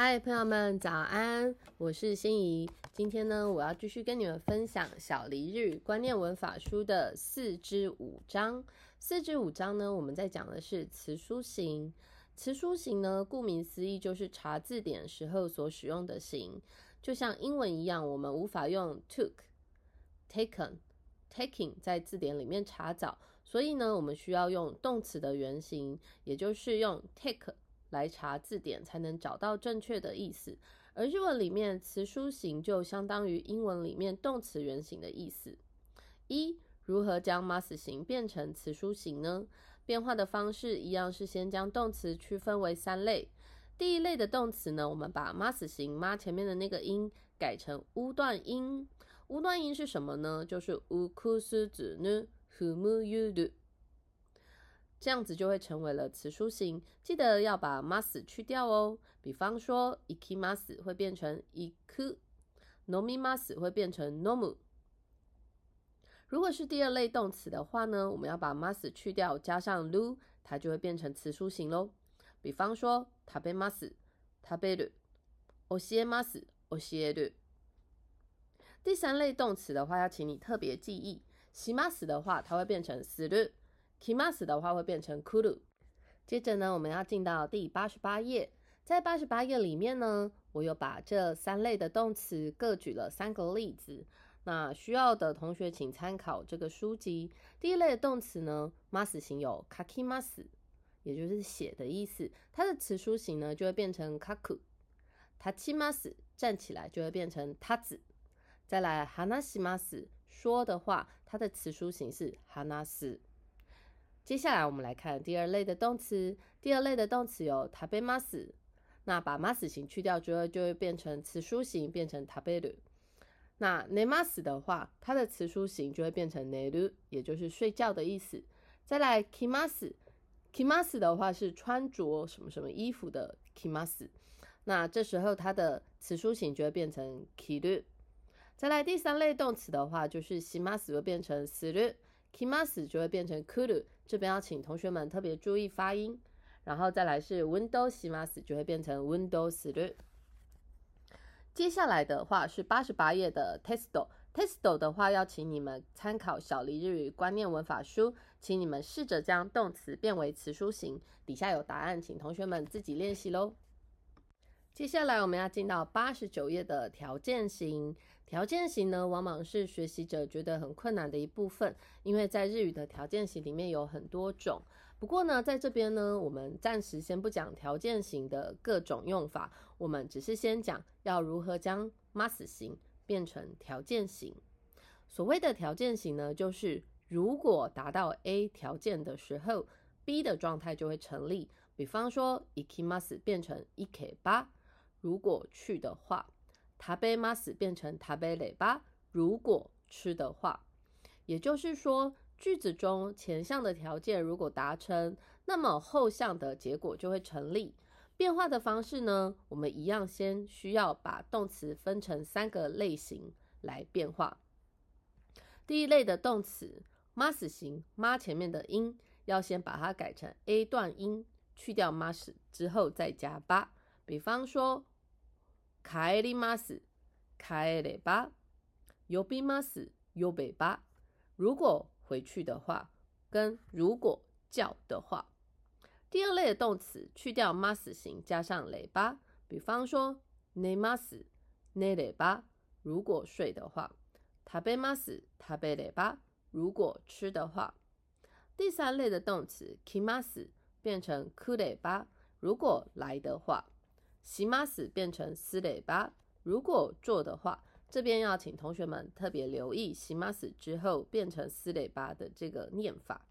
嗨，朋友们，早安！我是心怡。今天呢，我要继续跟你们分享《小黎日语观念文法书》的四至五章。四至五章呢，我们在讲的是词书形。词书形呢，顾名思义就是查字典时候所使用的形。就像英文一样，我们无法用 took、taken、taking 在字典里面查找，所以呢，我们需要用动词的原形，也就是用 take。来查字典才能找到正确的意思，而日文里面词书形就相当于英文里面动词原形的意思。一、如何将 mas 形变成词书形呢？变化的方式一样是先将动词区分为三类。第一类的动词呢，我们把 mas 形妈前面的那个音改成乌断音。乌断音是什么呢？就是乌库斯子呢，hu mu yu du。这样子就会成为了词书形，记得要把 mas 去掉哦。比方说，ikimas 会变成 iku，nomimas 会变成 nomu。如果是第二类动词的话呢，我们要把 mas 去掉，加上 lu，它就会变成词书形喽。比方说，tabemas，taberu，osiemas，osieru。第三类动词的话，要请你特别记忆，shimas 的话，它会变成 suru。Kimas 的话会变成 kuru。接着呢，我们要进到第八十八页。在八十八页里面呢，我有把这三类的动词各举了三个例子。那需要的同学请参考这个书籍。第一类的动词呢，mas 型有 kakimas，也就是写的意思，它的词书形呢就会变成 kaku。tachimas 站起来就会变成 tazu。再来 hanasimas 说的话，它的词书形是 hanas。接下来我们来看第二类的动词。第二类的动词有 tabemas，那把 mas 形去掉之后，就会变成词书形，变成 taberu。那 nemas 的话，它的词书形就会变成 neru，也就是睡觉的意思。再来 kimas，kimas 的话是穿着什么什么衣服的 kimas，那这时候它的词书形就会变成 kiru。再来第三类动词的话，就是 simas 会变成 suru。kimas 就会变成 kuru，这边要请同学们特别注意发音。然后再来是 window shimas 就会变成 window suru。接下来的话是八十八页的 testo，testo 的话要请你们参考小黎日语观念文法书，请你们试着将动词变为词书形。底下有答案，请同学们自己练习喽。接下来我们要进到八十九页的条件型。条件型呢，往往是学习者觉得很困难的一部分，因为在日语的条件型里面有很多种。不过呢，在这边呢，我们暂时先不讲条件型的各种用法，我们只是先讲要如何将 mas 型变成条件型。所谓的条件型呢，就是如果达到 A 条件的时候，B 的状态就会成立。比方说，ikimas 变成 ik 八。如果去的话，食べます变成食べれば。如果吃的话，也就是说，句子中前项的条件如果达成，那么后项的结果就会成立。变化的方式呢，我们一样先需要把动词分成三个类型来变化。第一类的动词 mas 型，ma 前面的音要先把它改成 a 段音，去掉 mas 之后再加八。比方说， 帰ります、帰れば、呼びます、呼べば。如果回去的话，跟如果叫的话。第二类的动词去掉 mas 形，加上れば。比方说，寝ます、寝れば。如果睡的话，食べます、食べれば。如果吃的话。第三类的动词来ます变成来れば。如果来的话。 西马死变成斯雷巴，如果做的话，这边要请同学们特别留意西马死之后变成斯雷巴的这个念法。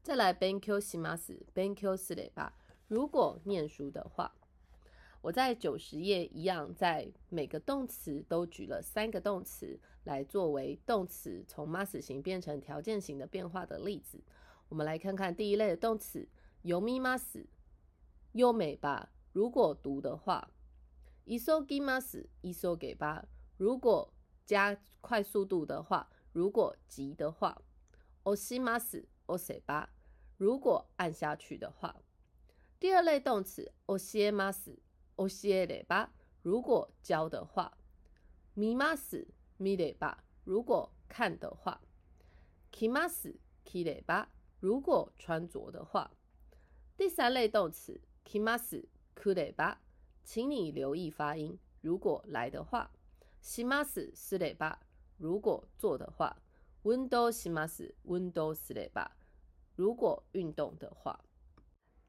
再来 benq 西马斯 benq 斯雷巴，如果念书的话，我在九十页一样，在每个动词都举了三个动词来作为动词从 mas 型变成条件型的变化的例子。我们来看看第一类的动词，由咪 mas 优美吧。如果读的话，isogimas，isoge 吧。如果加快速度的话，如果急的话，osimas，ose 吧。如果按下去的话，第二类动词，osiemas， 教えれば如果教的话，見ます見れば如果看的话，着ます着れば如果穿着的话。第三类动词着ます 来れば，请你留意发音。如果来的话，しますすれば如果做的话，運動します運動すれば如果运动的话。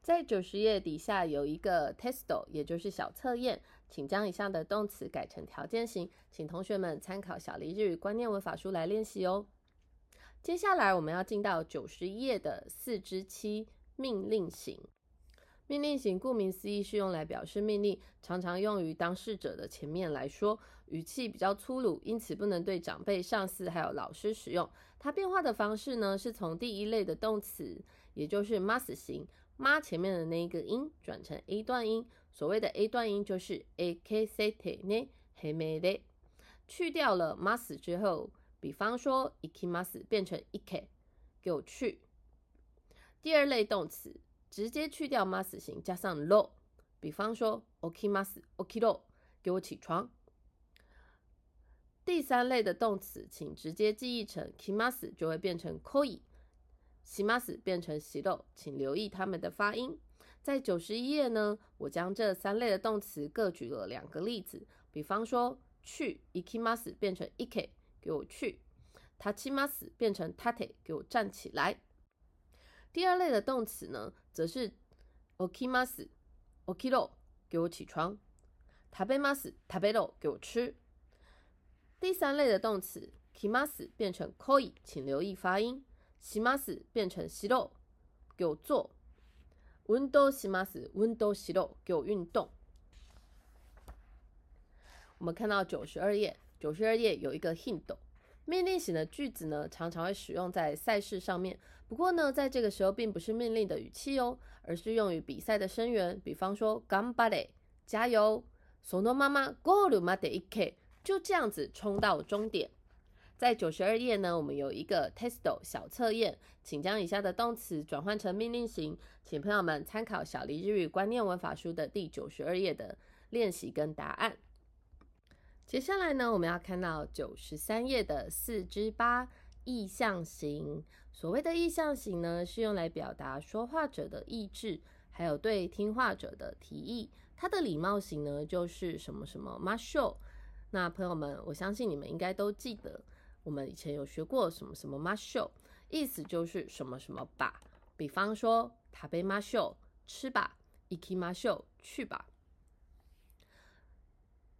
在九十页底下有一个 testo，也就是小测验，请将以上的动词改成条件型，请同学们参考小黎日语观念文法书来练习哦。接下来我们要进到九十页的四之七命令型。 命令型顾名思义是用来表示命令，常常用于当事者的前面来说，语气比较粗鲁，因此不能对长辈、上司还有老师使用。它变化的方式呢，是从第一类的动词，也就是 must 型。妈前面的那一个音转成 A 段音，所谓的 A 段音就是 A K C T N H M D，去掉了 must 之后，比方说 ikimas 变成 ik，给我去。第二类动词直接去掉 must 型，加上 lo，比方说 okimas okiro，给我起床。第三类的动词，请直接记忆成 kimas 就会变成 koi。西马斯变成西豆，请留意它们的发音。在九十一页呢，我将这三类的动词各举了两个例子。比方说，去，ikimas 变成 ik，给我去；tachimas 变成 tate，给我站起来。第二类的动词呢，则是 okimas，okiro，给我起床；tabemas，tabero，给我吃。第三类的动词 kimas 变成 koi，请留意发音。します变成しろ，给我做。運動します，運動しろ，给我运动。我们看到九十二页，九十二页有一个 hint， 命令型的句子呢，常常会使用在赛事上面。不过呢，在这个时候并不是命令的语气哦，而是用于比赛的声源。比方说，頑張れ，加油。そのままゴールまで行け，就这样子冲到终点。在九十二页呢，我们有一个 testo 小测验，请将以下的动词转换成命令型，请朋友们参考小黎日语观念文法书的第九十二页的练习跟答案。 接下来呢，我们要看到九十三页的四之八意象型。所谓的意象型呢，是用来表达说话者的意志，还有对听话者的提议。它的礼貌型呢，就是什么什么 must。那朋友们，我相信你们应该都记得。我们以前有学过什么什么 masho，意思就是什么什么吧。比方说，塔贝 masho 吃吧，iki masho 去吧。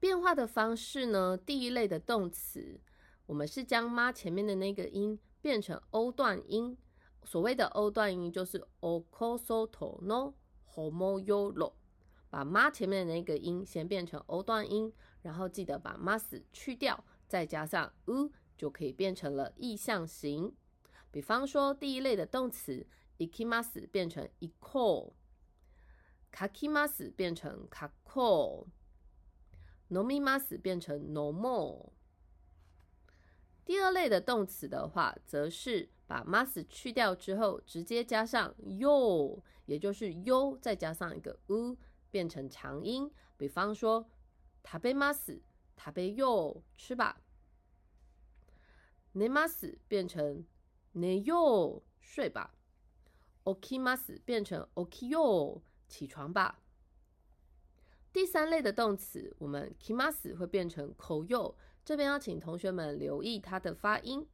变化的方式呢？第一类的动词，我们是将妈前面的那个音变成 o 段音。所谓的 o 段音就是 okosoto no homoyoro，把妈前面的那个音先变成 o 段音，然后记得把 mas 去掉，再加上 u。就可以变成了意象形。比方说，第一类的动词 ikimas 变成 iko，kakimas 变成 “kako” no m i mas 变成 no more。第二类的动词的话，则是把 mas 去掉之后，直接加上 yo，也就是 yo 再加上一个 u，变成长音。比方说，食べます，食べよう，吃吧。寝ます变成寝よう，睡吧。起きます变成起きよう，起床吧。第三类的动词，我们 kimas 会变成 koyo，这边要请同学们留意它的发音。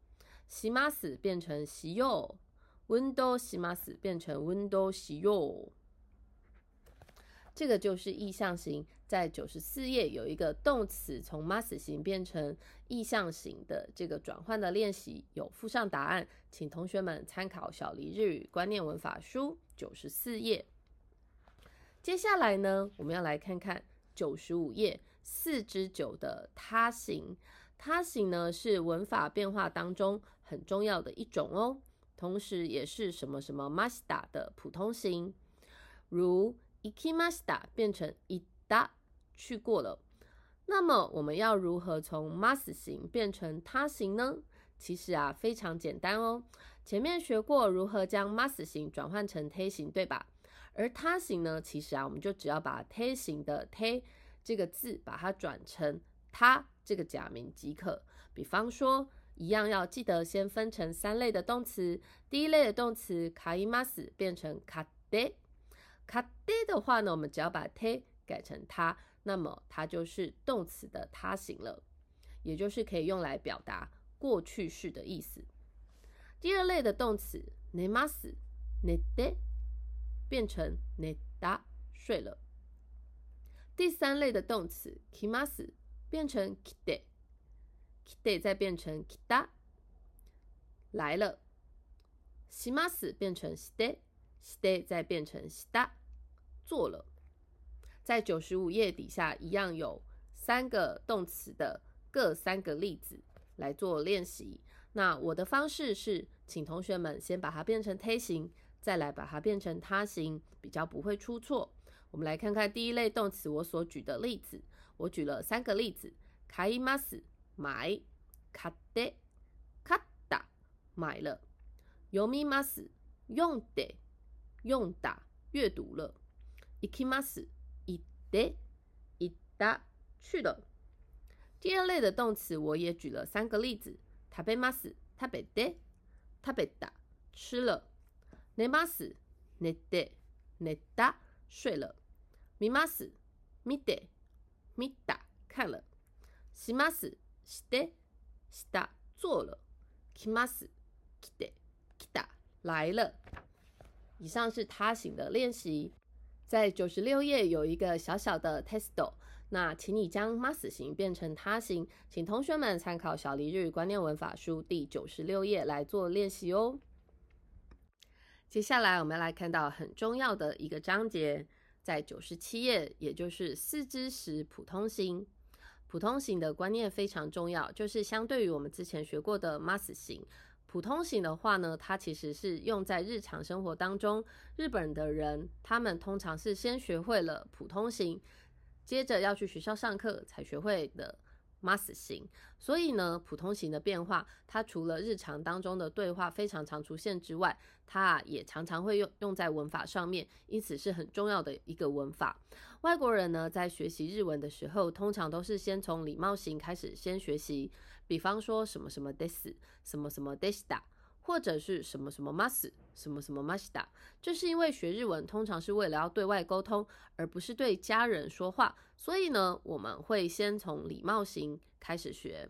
shimas 变成 shio，window shimas 变成 window shio。这个就是意象型，在九十四页有一个动词从 mas 型变成意象型的这个转换的练习，有附上答案，请同学们参考小黎日语观念文法书九十四页。接下来呢，我们要来看看九十五页四之九的他形。他形呢是文法变化当中很重要的一种哦，同时也是什么什么 must 的普通型，如。ikimasta 变成 ida 去过了，那么我们要如何从 mas 型变成他型呢？其实啊非常简单哦。前面学过如何将 mas 型转换成 te 型，对吧？而他形呢，其实啊，我们就只要把他形的他这个字，把它转成他这个假名即可。比方说，一样要记得先分成三类的动词。第一类的动词卡伊马斯变成卡德，卡德的话呢，我们只要把他改成他，那么它就是动词的他形了，也就是可以用来表达过去式的意思。第二类的动词内马斯内德变成内达睡了。第三类的动词 kimas 变成 kide。kide 再变成 kida 来了，shimas 变成 shide，shide 再变成 shida 做了。在九十五页底下一样有三个动词的各三个例子来做练习。那我的方式是，请同学们先把它变成 T 形，再来把它变成他形，比较不会出错。我们来看看第一类动词我所举的例子，我举了三个例子：買います。买，買って、買った、买了。読みます、読んで、読んだ、阅读了。行きます、行って、行った、去了。第二类的动词我也举了三个例子：食べます、食べて、食べた、吃了。 寝ます、寝て、寝た、睡了。見ます、見て、見た、看了。します。してした做了，来ます来て来た来了。以上是他形的练习，在九十六页有一个小小的 testo，那请你将 mas 形变成他形，请同学们参考小黎日观念文法书第九十六页来做练习哦。 接下来我们来看到很重要的一个章节，在九十七页，也就是四之时普通型。普通型的观念非常重要，就是相对于我们之前学过的 mas 型，普通型的话呢，它其实是用在日常生活当中。日本的人他们通常是先学会了普通型，接着要去学校上课才学会的。Mas 型，所以呢，普通型的变化，它除了日常当中的对话非常常出现之外，它也常常会用用在文法上面，因此是很重要的一个文法。外国人呢，在学习日文的时候，通常都是先从礼貌型开始先学习，比方说什么什么 this，什么什么 this。或者是什么什么 mas，什么什么 masta，这是因为学日文通常是为了要对外沟通，而不是对家人说话，所以呢，我们会先从礼貌型开始学。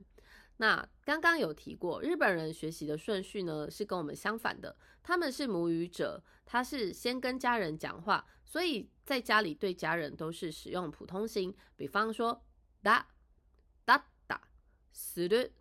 那刚刚有提过，日本人学习的顺序呢是跟我们相反的，他们是母语者，他是先跟家人讲话，所以在家里对家人都是使用普通型，比方说だ、だった、する、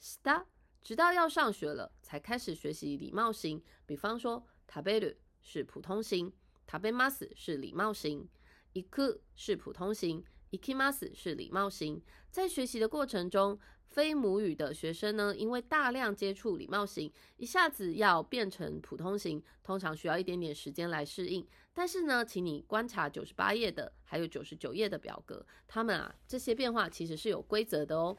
した。 直到要上学了，才开始学习礼貌型。比方说，食べる是普通型，食べます是礼貌型，行く是普通型，行きます是礼貌型。在学习的过程中，非母语的学生呢，因为大量接触礼貌型，一下子要变成普通型，通常需要一点点时间来适应。但是呢，请你观察九十八页的，还有九十九页的表格，他们啊，这些变化其实是有规则的哦。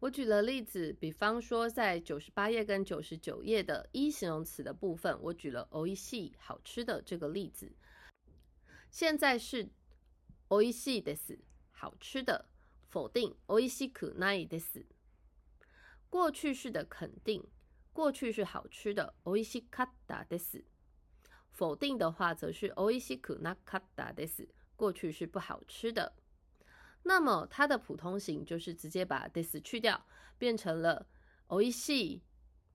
我举了例子，比方说在九十八页跟九十九页的一形容词的部分，我举了 o i s i 好吃的这个例子。现在是 o i s i des 好吃的，否定 o i s i ku nai des。过去式的肯定，过去是好吃的 o i s i katta des。否定的话则是 o i s i ku nakatta des，过去是不好吃的。那么它的普通型就是直接把 this 去掉，变成了 oishi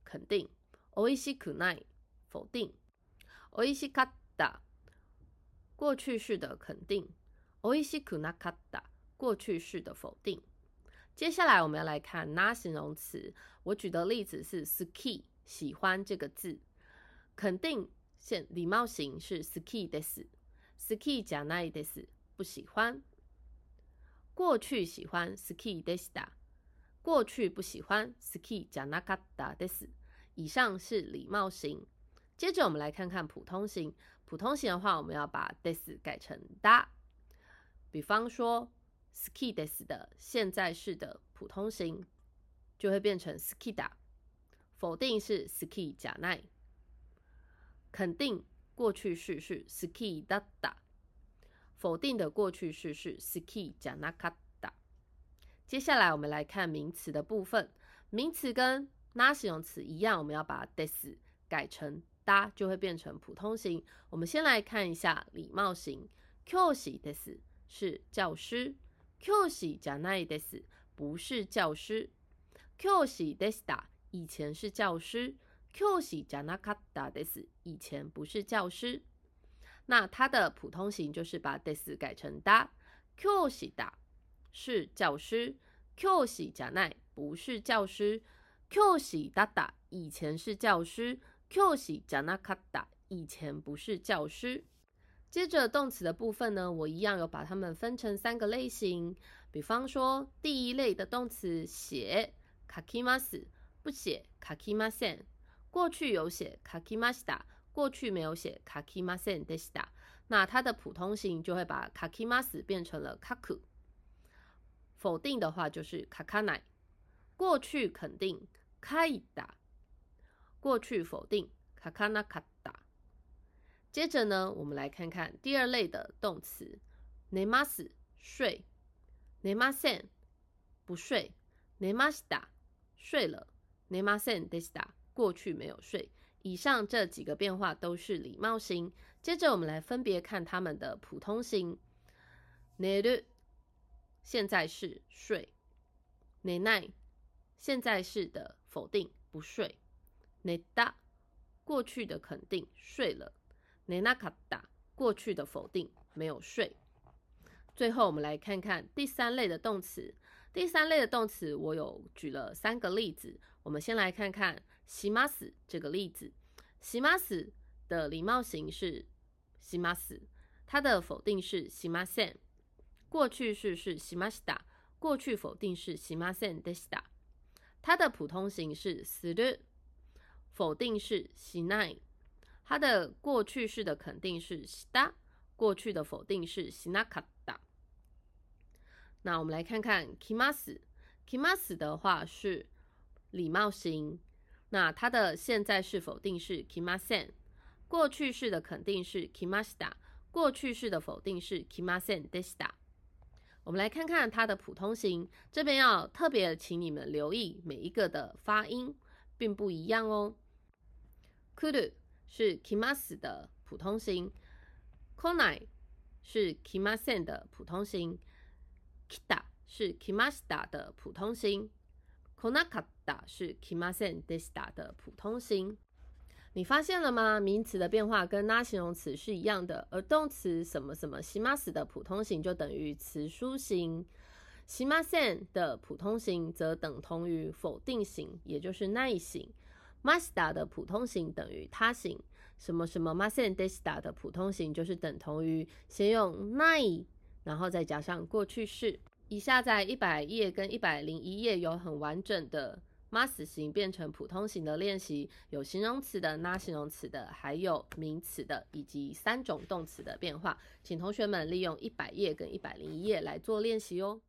肯定，oishi kunai 否定，oishi kata 过去式的肯定，oishi kunakata 过去式的否定。接下来我们要来看那形容词，我举的例子是 ski 喜欢这个字，肯定现礼貌型是 ski des，ski 加 nai des 不喜欢。过去喜欢 ski desta，过去不喜欢 ski janakata des。以上是礼貌型。接着我们来看看普通型。普通型的话，我们要把 des 改成 da。比方说 ski des 的现在式的普通型就会变成 ski da。否定是 ski janai。肯定过去式是 ski da da，否定的过去式是 ski janakata。接下来我们来看名词的部分，名词跟那形容词一样，我们要把 des 改成 da，就会变成普通型。我们先来看一下礼貌型，q 喜 des 是教师，q 喜 janai des 不是教师，q 喜 desta 以前是教师。Q 是 janakata des，以前不是教师，那它的普通型就是把 des 改成 da。Q 是 da 是教师，Q 是 janai 不是教师，Q 是 dada 以前是教师，Q 是 janakata 以前不是教师。接着动词的部分呢，我一样有把它们分成三个类型，比方说第一类的动词写 kakimas，不写 kakimasen。过去有写 kaki mas da 过去没有写 kakimasen d e s t a 那它的普通型就会把 kakimas 变成了 kaku。否定的话就是 kakanai。过去肯定 kaida，过去否定 kakanakata。接着呢，我们来看看第二类的动词 ne mas 睡，nemasen 不睡，nemashita 睡了，nemasen d e s t a。过去没有睡。以上这几个变化都是礼貌型。接着我们来分别看它们的普通型。寝る现在是睡。寝ない现在式的否定不睡。寝た过去的肯定睡了。寝なかった过去的否定没有睡。最后我们来看看第三类的动词。第三类的动词我有举了三个例子。我们先来看看。 します这个例子，します的礼貌型是します，它的否定是しません。过去式是しました，过去否定是しませんでした。它的普通型是する，否定是しない。它的过去式的肯定是した，过去的否定是しなかった。那我们来看看きます，きます的话是礼貌型。 那它的现在式否定是 kimasen，过去式的肯定是 kimasita，过去式的否定是 kimasen deshita。我们来看看它的普通型，这边要特别请你们留意每一个的发音并不一样哦。kuru 是 kimas 的普通型，konai 是 kimasen 的普通型，kita 是 kimashita 的普通型。Konakata 是 kimasen desta 的普通型，你发现了吗？名词的变化跟拉形容词是一样的，而动词什么什么 shimas 的普通型就等于词书型，shimasen 的普通型则等同于否定型，也就是耐型。mashita 的普通型等于他型，什么什么 masen desta 的普通型就是等同于先用耐，然后再加上过去式。以下在一百页跟一百零一页有很完整的 must 型变成普通型的练习，有形容词的、拉形容词的，还有名词的，以及三种动词的变化，请同学们利用一百页跟一百零一页来做练习哦。